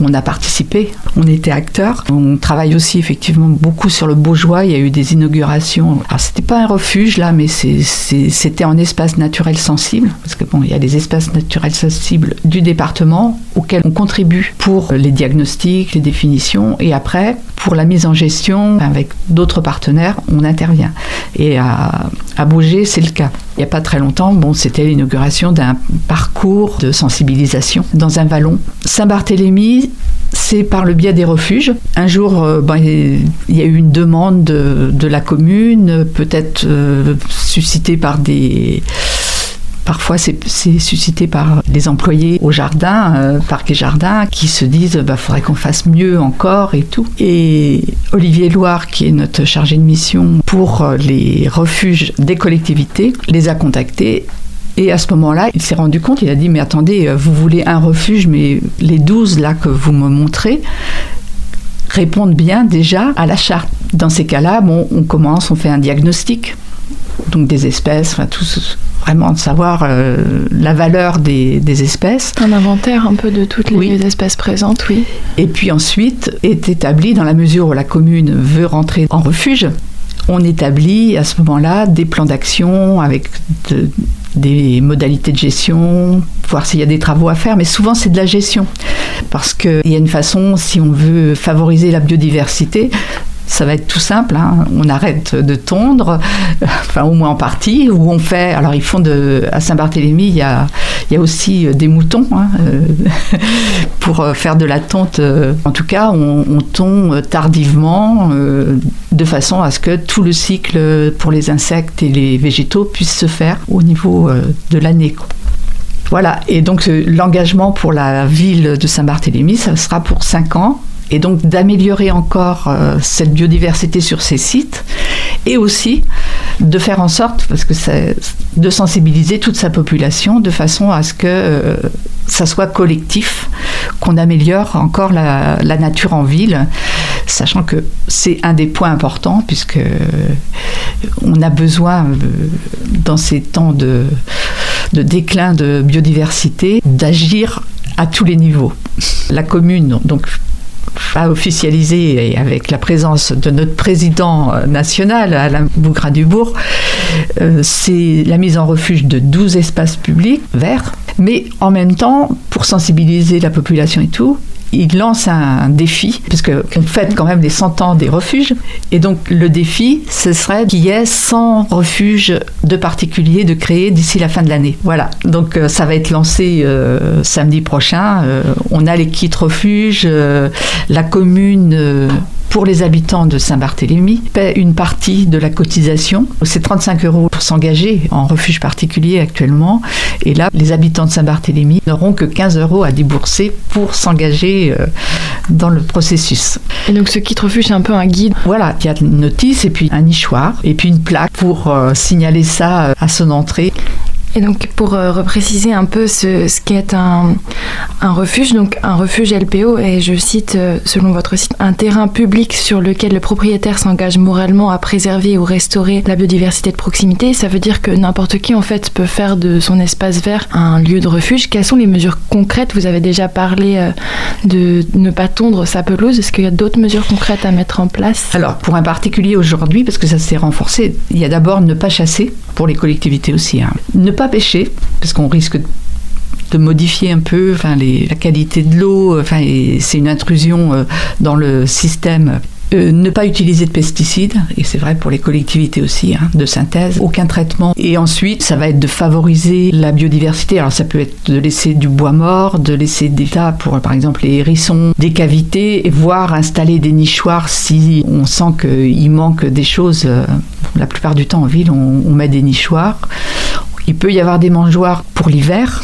on a participé, on était acteurs. On travaille aussi effectivement beaucoup sur le Beaujois. Il y a eu des inaugurations. Alors c'était pas un refuge là, mais c'était en espace naturel sensible, parce que bon, il y a des espaces naturels sensibles du département auxquels on contribue pour les diagnostics, les définitions, et après pour la mise en gestion avec d'autres partenaires, on intervient. Et à, à c'est le cas. Il n'y a pas très longtemps, bon, c'était l'inauguration d'un parcours de sensibilisation dans un vallon. Saint-Barthélemy, c'est par le biais des refuges. Un jour, euh, ben, il y a eu une demande de, la commune, peut-être euh, suscitée par des... Parfois, c'est suscité par les employés au jardin, euh, parc et jardin, qui se disent bah faudrait qu'on fasse mieux encore et tout. Et Olivier Loire, qui est notre chargé de mission pour les refuges des collectivités, les a contactés et à ce moment-là, il s'est rendu compte, il a dit, mais attendez, euh, vous voulez un refuge, mais les 12 là que vous me montrez répondent bien déjà à la charte. Dans ces cas-là, bon, on commence, on fait un diagnostic, donc des espèces, enfin, tout vraiment de savoir euh, la valeur des, des espèces. Un inventaire un peu de toutes les Oui. espèces présentes, oui. Et puis ensuite est établi, dans la mesure où la commune veut rentrer en refuge, on établit à ce moment-là des plans d'action avec de- des modalités de gestion, voir s'il y a des travaux à faire, mais souvent c'est de la gestion. Parce qu'il y a une façon, si on veut favoriser la biodiversité, ça va être tout simple, hein. on arrête de tondre, [LAUGHS] enfin au moins en partie, ou on fait, alors ils font de, à Saint-Barthélemy, il y a, il y a aussi euh, des moutons, hein, euh, [LAUGHS] pour euh, faire de la tonte. En tout cas, on, on tond tardivement, de façon à ce que tout le cycle pour les insectes et les végétaux puisse se faire au niveau de l'année. Voilà, et donc l'engagement pour la ville de Saint-Barthélemy, ça sera pour 5 ans. Et donc d'améliorer encore euh, cette biodiversité sur ces sites et aussi de faire en sorte, parce que de sensibiliser toute sa population de façon à ce que euh, ça soit collectif, qu'on améliore encore la, la nature en ville, sachant que c'est un des points importants puisque euh, on a besoin euh, dans ces temps de, de déclin de biodiversité d'agir à tous les niveaux. La commune, donc a officialisé et avec la présence de notre président euh, national, Alain Bougra-Dubourg, euh, c'est la mise en refuge de 12 espaces publics verts. Mais en même temps, pour sensibiliser la population et tout, il lance un défi, puisque on fête quand même les 100 ans des refuges. Et donc le défi, ce serait qu'il y ait 100 refuges de particuliers de créer d'ici la fin de l'année. Voilà, donc euh, ça va être lancé euh, samedi prochain. Euh, on a les kits refuges. la commune, pour les habitants de Saint-Barthélemy, paie une partie de la cotisation. C'est 35 euros pour s'engager en refuge particulier actuellement. Et là, les habitants de Saint-Barthélemy n'auront que 15 euros à débourser pour s'engager euh, dans le processus. Et donc ce kit refuge, c'est un peu un guide. Voilà, il y a une notice et puis un nichoir et puis une plaque pour euh, signaler ça euh, à son entrée. Et donc pour euh, repréciser un peu ce, qu'est un, refuge, donc un refuge LPO est, je cite euh, selon votre site, un terrain public sur lequel le propriétaire s'engage moralement à préserver ou restaurer la biodiversité de proximité. Ça veut dire que n'importe qui en fait peut faire de son espace vert un lieu de refuge. Quelles sont les mesures concrètes? Vous avez déjà parlé euh, de ne pas tondre sa pelouse. Est-ce qu'il y a d'autres mesures concrètes à mettre en place? Alors, pour un particulier aujourd'hui, parce que ça s'est renforcé, il y a d'abord ne pas chasser, pour les collectivités aussi. hein. Ne pas pêcher, parce qu'on risque de modifier un peu enfin, la qualité de l'eau, enfin, c'est une intrusion euh, dans le système. Euh, ne pas utiliser de pesticides, et c'est vrai pour les collectivités aussi, hein, de synthèse, aucun traitement. Et ensuite, ça va être de favoriser la biodiversité. Alors ça peut être de laisser du bois mort, de laisser des tas pour par exemple les hérissons, des cavités, et voire installer des nichoirs si on sent qu'il manque des choses. Euh, La plupart du temps en ville, on met des nichoirs. Il peut y avoir des mangeoires pour l'hiver,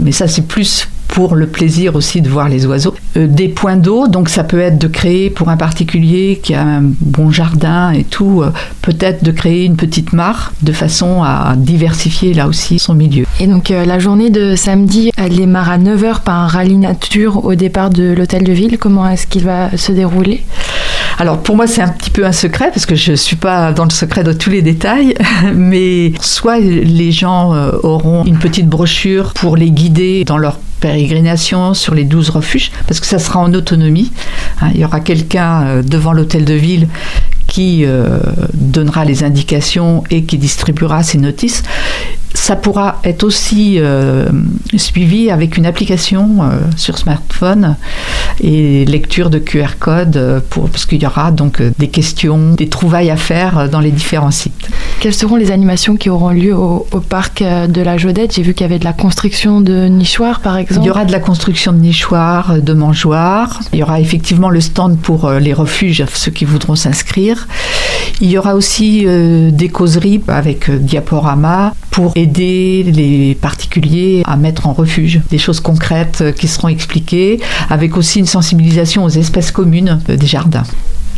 mais ça c'est plus pour le plaisir aussi de voir les oiseaux. euh, des points d'eau, donc ça peut être de créer pour un particulier qui a un bon jardin et tout, euh, peut-être de créer une petite mare de façon à diversifier là aussi son milieu. Et donc euh, la journée de samedi, elle démarre à 9h par un rallye nature au départ de l'hôtel de ville. Comment est-ce qu'il va se dérouler? Alors pour moi c'est un petit peu un secret parce que je ne suis pas dans le secret de tous les détails, [LAUGHS] mais soit les gens euh, auront une petite brochure pour les guider dans leur pérégrination sur les 12 refuges, parce que ça sera en autonomie. Hein, il y aura quelqu'un euh, devant l'hôtel de ville qui euh, donnera les indications et qui distribuera ces notices. Ça pourra être aussi euh, suivi avec une application euh, sur smartphone et lecture de QR code euh, pour, parce qu'il y aura donc des questions, des trouvailles à faire dans les différents sites. Quelles seront les animations qui auront lieu au, au parc de la Jodette? J'ai vu qu'il y avait de la construction de nichoirs par exemple. Il y aura de la construction de nichoirs, de mangeoires. Il y aura effectivement le stand pour les refuges, ceux qui voudront s'inscrire. Il y aura aussi euh, des causeries avec euh, diaporama pour aider les particuliers à mettre en refuge. Des choses concrètes euh, qui seront expliquées, avec aussi une sensibilisation aux espèces communes des jardins.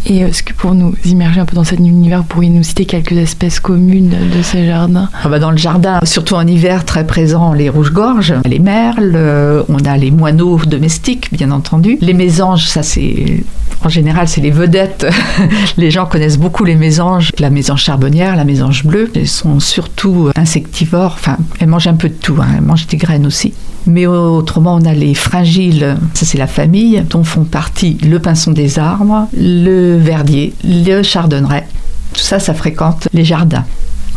Et est-ce que pour nous immerger un peu dans cet univers, vous pourriez nous citer quelques espèces communes de ces jardins? Ah bah dans le jardin, surtout en hiver, très présent les rouges-gorges, les merles, euh, on a les moineaux domestiques, bien entendu. Les mésanges, ça c'est. En général, c'est les vedettes. [LAUGHS] les gens connaissent beaucoup les mésanges. La mésange charbonnière, la mésange bleue, elles sont surtout insectivores. Enfin, elles mangent un peu de tout. hein. Elles mangent des graines aussi. Mais autrement, on a les fringiles. Ça, c'est la famille dont font partie le pinson des arbres, le verdier, le chardonneret. Tout ça, ça fréquente les jardins.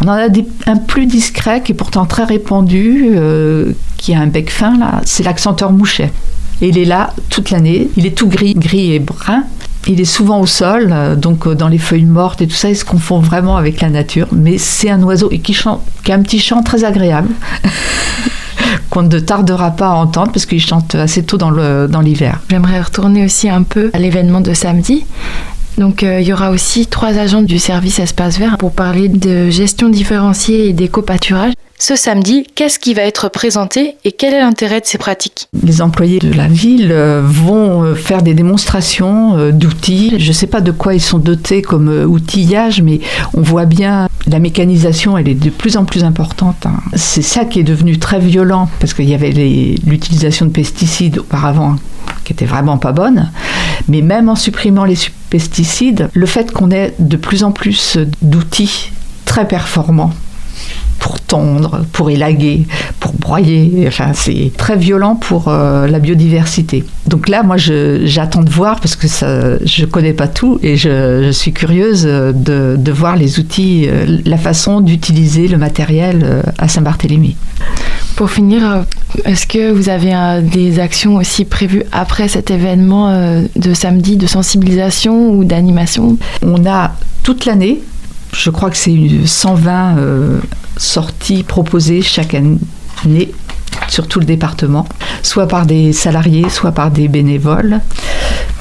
On en a un plus discret qui est pourtant très répandu, euh, qui a un bec fin là, c'est l'accenteur mouchet. Et il est là toute l'année, il est tout gris, gris et brun. Il est souvent au sol, euh, donc euh, dans les feuilles mortes et tout ça, il se confond vraiment avec la nature. Mais c'est un oiseau et qui, chante, qui a un petit chant très agréable [LAUGHS] qu'on ne tardera pas à entendre parce qu'il chante assez tôt dans le- dans l'hiver. J'aimerais retourner aussi un peu à l'événement de samedi. Donc euh, il y aura aussi trois agents du service espace vert pour parler de gestion différenciée et d'éco-pâturage. Ce samedi, qu'est-ce qui va être présenté et quel est l'intérêt de ces pratiques? Les employés de la ville euh, vont euh, faire des démonstrations euh, d'outils. Je ne sais pas de quoi ils sont dotés comme outillage, mais on voit bien la mécanisation, elle est de plus en plus importante. hein. C'est ça qui est devenu très violent, parce qu'il y avait l'utilisation de pesticides auparavant qui était vraiment pas bonne. Mais même en supprimant les pesticides, le fait qu'on ait de plus en plus d'outils très performants pour tondre, pour élaguer, pour broyer. Enfin, c'est très violent pour euh, la biodiversité. Donc là, moi, j'attends de voir parce que ça, je connais pas tout et je, je suis curieuse euh, de, de voir les outils, euh, la façon d'utiliser le matériel à Saint-Barthélemy. Pour finir, est-ce que vous avez euh, des actions aussi prévues après cet événement euh, de samedi de sensibilisation ou d'animation? On a toute l'année, je crois que c'est une 120 euh, sorties proposées chaque année sur tout le département, soit par des salariés, soit par des bénévoles.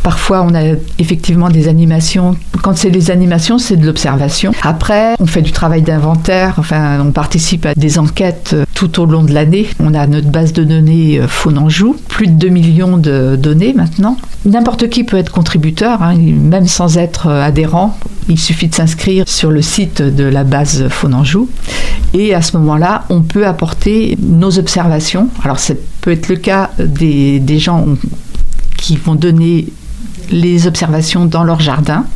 Parfois, on a effectivement des animations. Quand c'est des animations, c'est de l'observation. Après, on fait du travail d'inventaire. Enfin, on participe à des enquêtes euh, tout au long de l'année. On a notre base de données euh, Faune Anjou, plus de 2 millions de données maintenant. N'importe qui peut être contributeur, hein, même sans être euh, adhérent. Il suffit de s'inscrire sur le site de la base Faune Anjou. Et à ce moment-là, on peut apporter nos observations. Alors, ça peut être le cas des gens qui vont donner les observations dans leur jardin.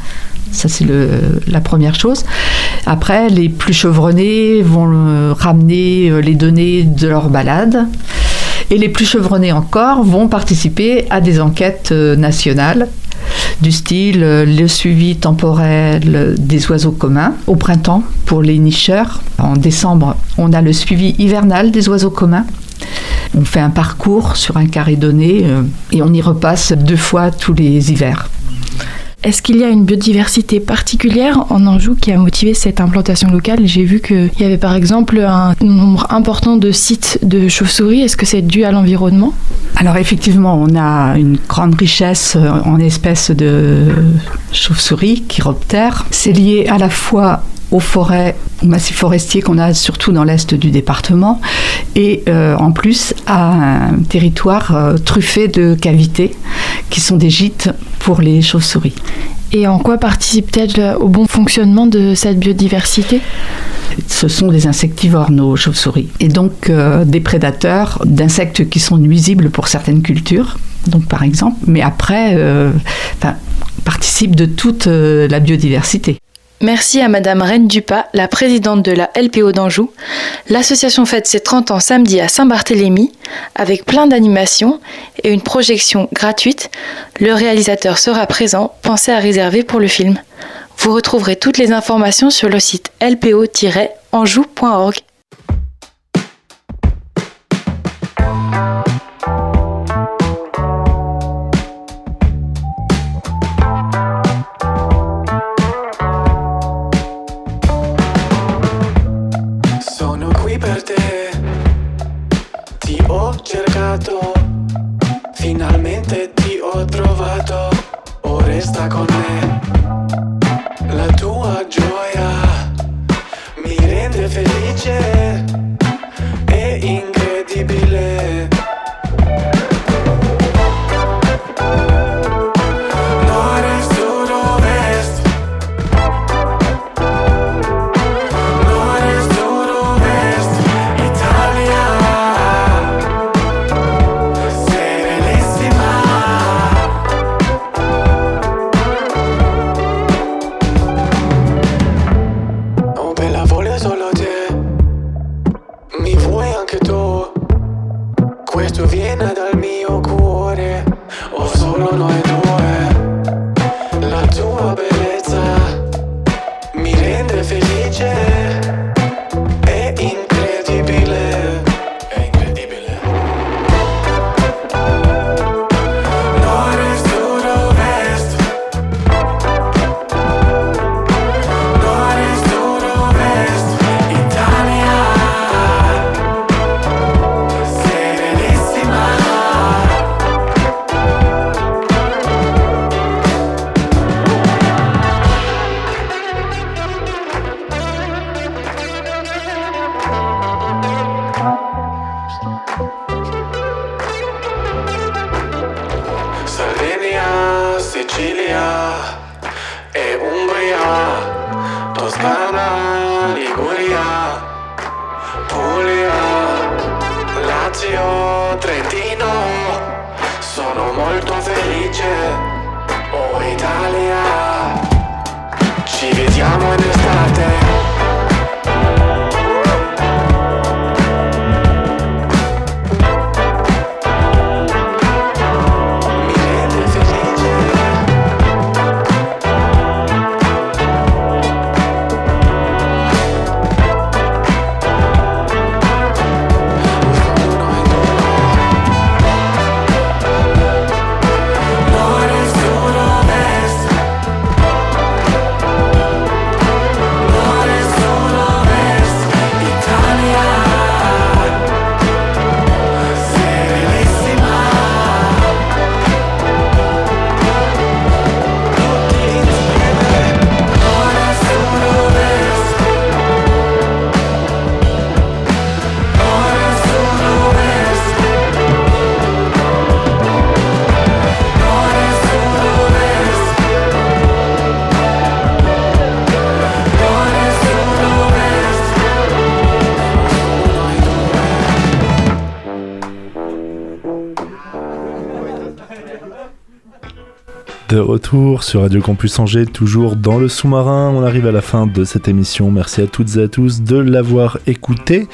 Ça, c'est la première chose. Après, les plus chevronnés vont ramener euh, les données de leur balade. Et les plus chevronnés encore vont participer à des enquêtes euh, nationales du style euh, le suivi temporel des oiseaux communs au printemps pour les nicheurs. En décembre, on a le suivi hivernal des oiseaux communs. On fait un parcours sur un carré donné et on y repasse deux fois tous les hivers. Est-ce qu'il y a une biodiversité particulière en Anjou qui a motivé cette implantation locale? J'ai vu qu'il y avait par exemple un nombre important de sites de chauves-souris. Est-ce que c'est dû à l'environnement? Alors effectivement, on a une grande richesse euh, en espèces de chauves-souris, chiroptères. C'est lié à la fois aux forêts, aux massifs forestiers qu'on a surtout dans l'est du département, et euh, en plus à un territoire euh, truffé de cavités qui sont des gîtes pour les chauves-souris. Et en quoi participe-t-elle au bon fonctionnement de cette biodiversité? Ce sont des insectivores, nos chauves-souris, et donc euh, des prédateurs d'insectes qui sont nuisibles pour certaines cultures, donc par exemple, mais après, euh, participent de toute euh, la biodiversité. Merci à Madame Reine Dupas, la présidente de la LPO d'Anjou. L'association fête ses 30 ans samedi à Saint-Barthélemy avec plein d'animations et une projection gratuite. Le réalisateur sera présent, pensez à réserver pour le film. Vous retrouverez toutes les informations sur le site lpo-anjou.org. De retour sur Radio Campus Angers, toujours dans le sous-marin. On arrive à la fin de cette émission. Merci à toutes et à tous de l'avoir écouté.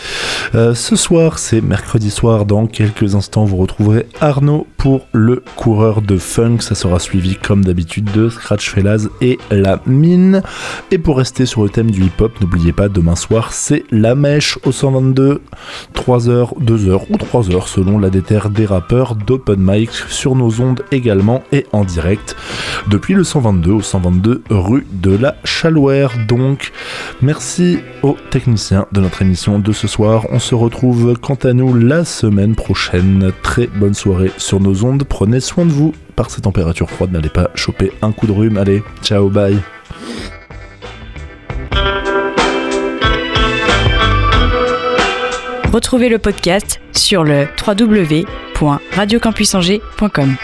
Euh, ce soir, c'est mercredi soir. Dans quelques instants, vous retrouverez Arnaud pour le coureur de funk. Ça sera suivi, comme d'habitude, de Scratch Fellas et La Mine. Et pour rester sur le thème du hip-hop, n'oubliez pas, demain soir, c'est La Mèche au 122. 3h, 2h ou 3h selon la déterre des rappeurs d'Open Mic sur nos ondes également et en direct depuis le 122 au 122 rue de la Chalouère. Donc, merci aux techniciens de notre émission de ce soir. On se retrouve quant à nous la semaine prochaine. Très bonne soirée sur Prenez soin de vous. Par ces températures froides, n'allez pas choper un coup de rhume. Allez, ciao, bye. Retrouvez le podcast sur le www.radiocampusangers.com.